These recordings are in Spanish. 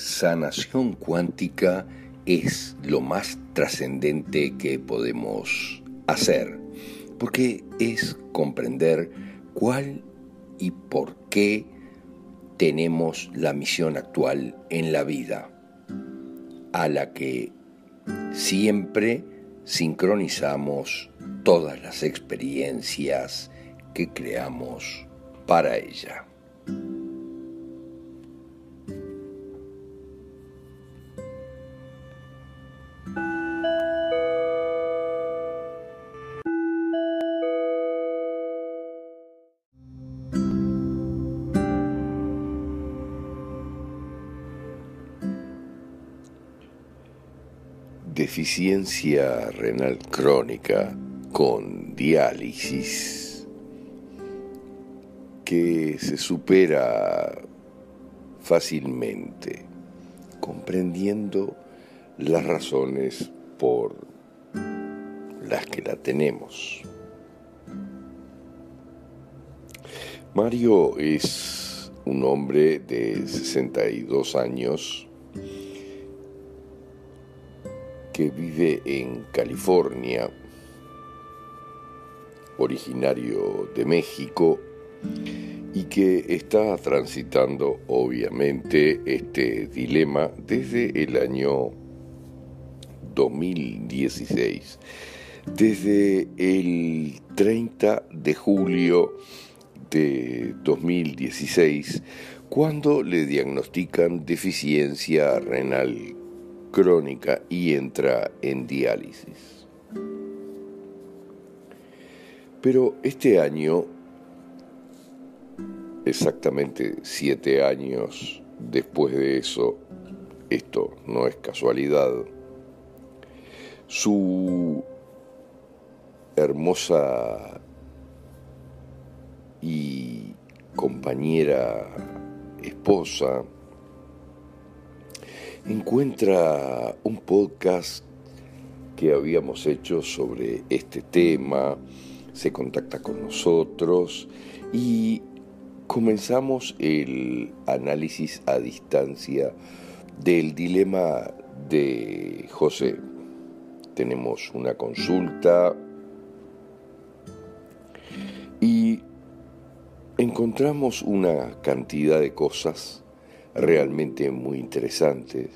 sanación cuántica es lo más trascendente que podemos hacer, porque es comprender cuál y por qué tenemos la misión actual en la vida, a la que siempre sincronizamos todas las experiencias que creamos para ella. Deficiencia renal crónica con diálisis que se supera fácilmente, comprendiendo las razones por las que la tenemos. Mario es un hombre de 62 años que vive en California, originario de México, y que está transitando obviamente este dilema desde el año 2016, desde el 30 de julio de 2016, cuando le diagnostican deficiencia renal crónica y entra en diálisis. Pero este año, exactamente siete años después de eso, esto no es casualidad, su hermosa y compañera esposa, encuentra un podcast que habíamos hecho sobre este tema, se contacta con nosotros y comenzamos el análisis a distancia del dilema de José. Tenemos una consulta y encontramos una cantidad de cosas realmente muy interesantes.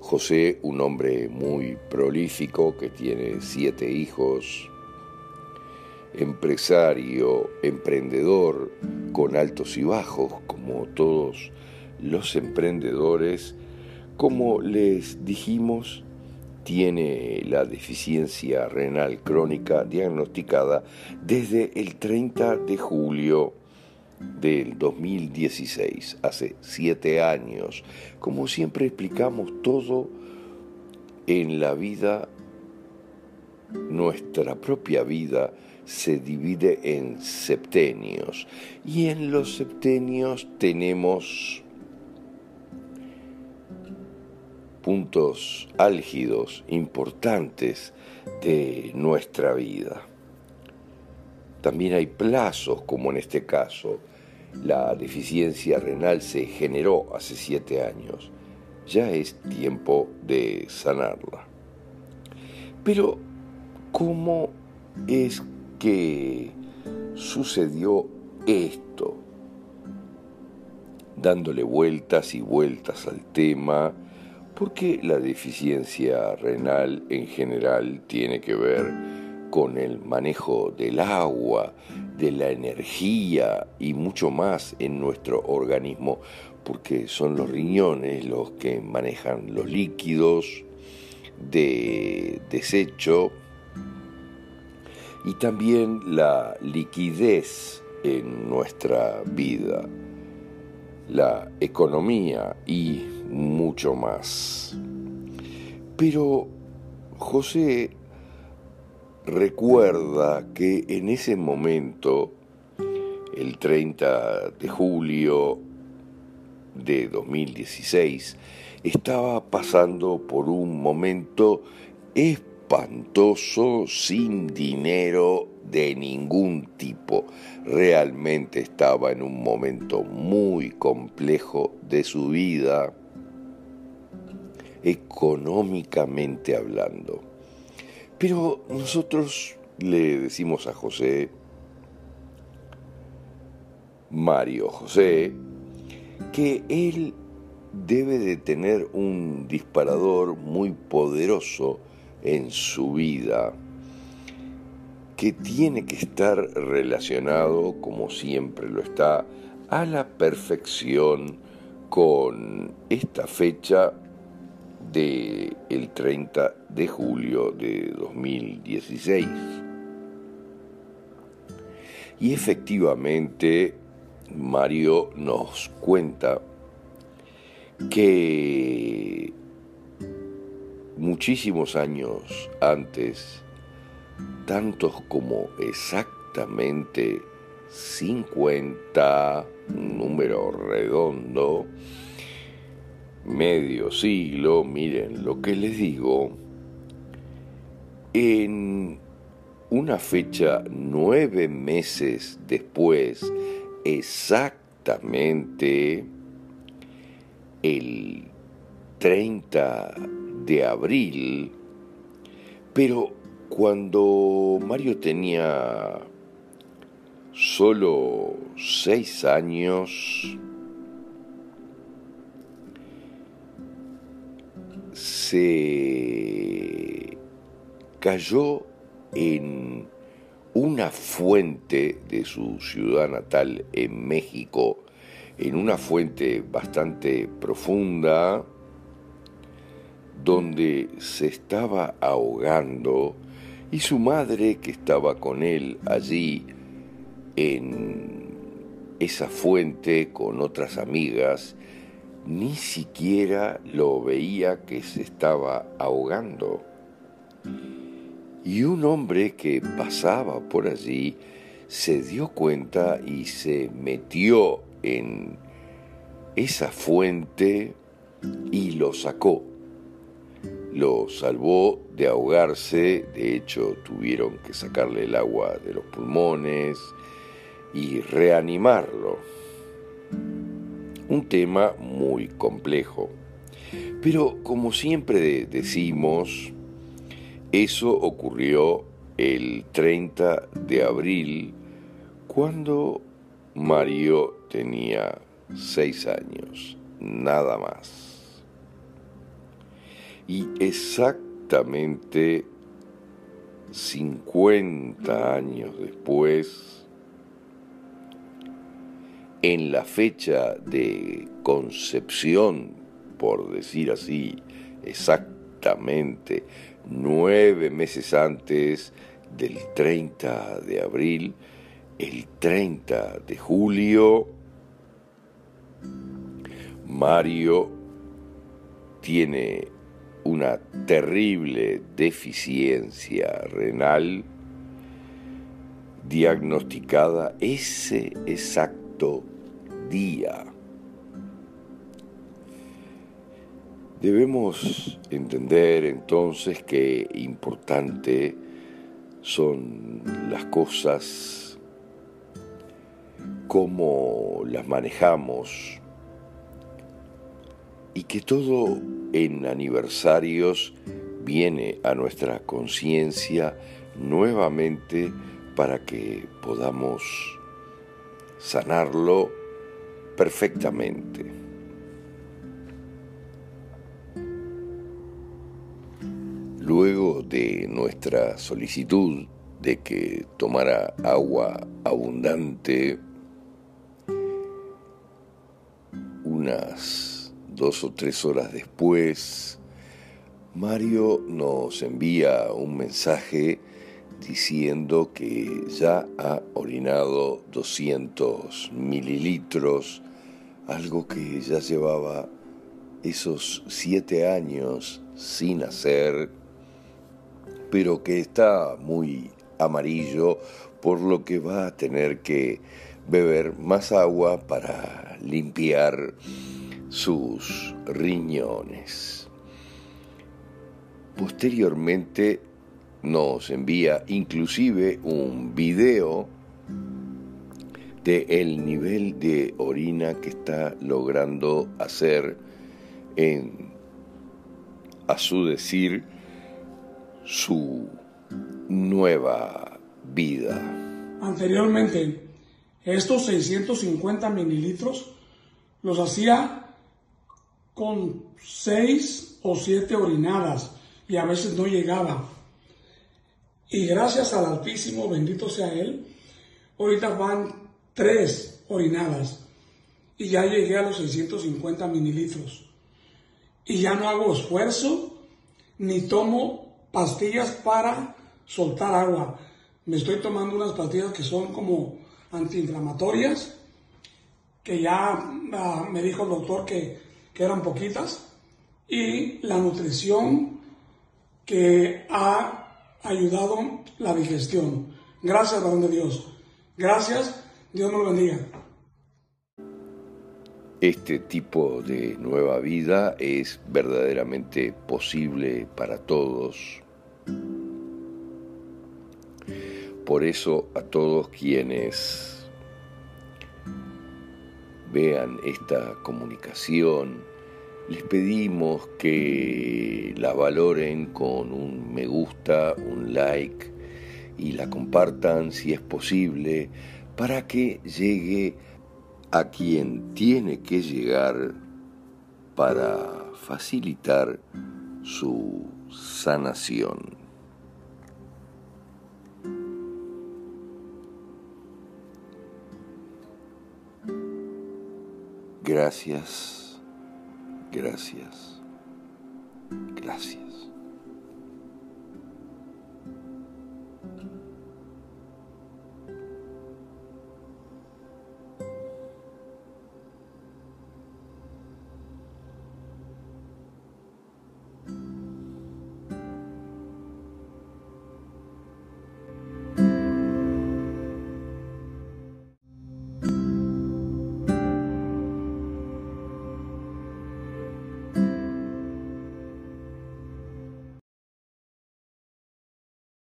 José, un hombre muy prolífico que tiene siete hijos, empresario, emprendedor, con altos y bajos, como todos los emprendedores, como les dijimos, tiene la deficiencia renal crónica diagnosticada desde el 30 de julio del 2016, hace siete años. Como siempre explicamos todo en la vida, nuestra propia vida se divide en septenios y en los septenios tenemos puntos álgidos importantes de nuestra vida. También hay plazos, como en este caso. La deficiencia renal se generó hace siete años. Ya es tiempo de sanarla. Pero, ¿cómo es que sucedió esto? Dándole vueltas y vueltas al tema, porque la deficiencia renal en general tiene que ver con el manejo del agua, de la energía y mucho más en nuestro organismo, porque son los riñones los que manejan los líquidos de desecho y también la liquidez en nuestra vida, la economía y mucho más. Pero José recuerda que en ese momento, el 30 de julio de 2016, estaba pasando por un momento espantoso sin dinero de ningún tipo. Realmente estaba en un momento muy complejo de su vida económicamente hablando. Pero nosotros le decimos a José, Mario José, que él debe de tener un disparador muy poderoso en su vida, que tiene que estar relacionado, como siempre lo está, a la perfección con esta fecha de el 30 de julio de 2016. Y efectivamente, Mario nos cuenta que muchísimos años antes, tantos como exactamente 50, número redondo, medio siglo, miren lo que les digo, en una fecha nueve meses después, exactamente el 30 de abril, pero cuando Mario tenía solo seis años, se cayó en una fuente de su ciudad natal en México, en una fuente bastante profunda, donde se estaba ahogando y su madre, que estaba con él allí en esa fuente con otras amigas, ni siquiera lo veía que se estaba ahogando y un hombre que pasaba por allí se dio cuenta y se metió en esa fuente y lo sacó. Lo salvó de ahogarse, de hecho tuvieron que sacarle el agua de los pulmones y reanimarlo. Un tema muy complejo. Pero como siempre decimos, eso ocurrió el 30 de abril, cuando Mario tenía seis años, nada más. Y exactamente 50 años después, en la fecha de concepción, por decir así, exactamente nueve meses antes del 30 de abril, el 30 de julio, Mario tiene una terrible deficiencia renal diagnosticada ese exacto día. Debemos entender entonces que importante son las cosas, cómo las manejamos y que todo en aniversarios viene a nuestra conciencia nuevamente para que podamos sanarlo perfectamente. Luego de nuestra solicitud de que tomara agua abundante, unas dos o tres horas después, Mario nos envía un mensaje diciendo que ya ha orinado 200 mililitros, algo que ya llevaba esos siete años sin hacer pero que está muy amarillo, por lo que va a tener que beber más agua para limpiar sus riñones. Posteriormente nos envía inclusive un video de el nivel de orina que está logrando hacer en a su decir, su nueva vida. Anteriormente, estos 650 mililitros los hacía con 6 o 7 orinadas y a veces no llegaba. Y gracias al Altísimo, bendito sea Él, ahorita van 3 orinadas y ya llegué a los 650 mililitros. Y ya no hago esfuerzo ni tomo pastillas para soltar agua. Me estoy tomando unas pastillas que son como antiinflamatorias, que ya ah, me dijo el doctor que, que eran poquitas, y la nutrición que ha ayudado la digestión. Gracias, varón de Dios. Gracias, Dios me lo bendiga. Este tipo de nueva vida es verdaderamente posible para todos. Por eso a todos quienes vean esta comunicación, les pedimos que la valoren con un me gusta, un like y la compartan si es posible para que llegue a quien tiene que llegar para facilitar su sanación. Gracias, gracias, gracias.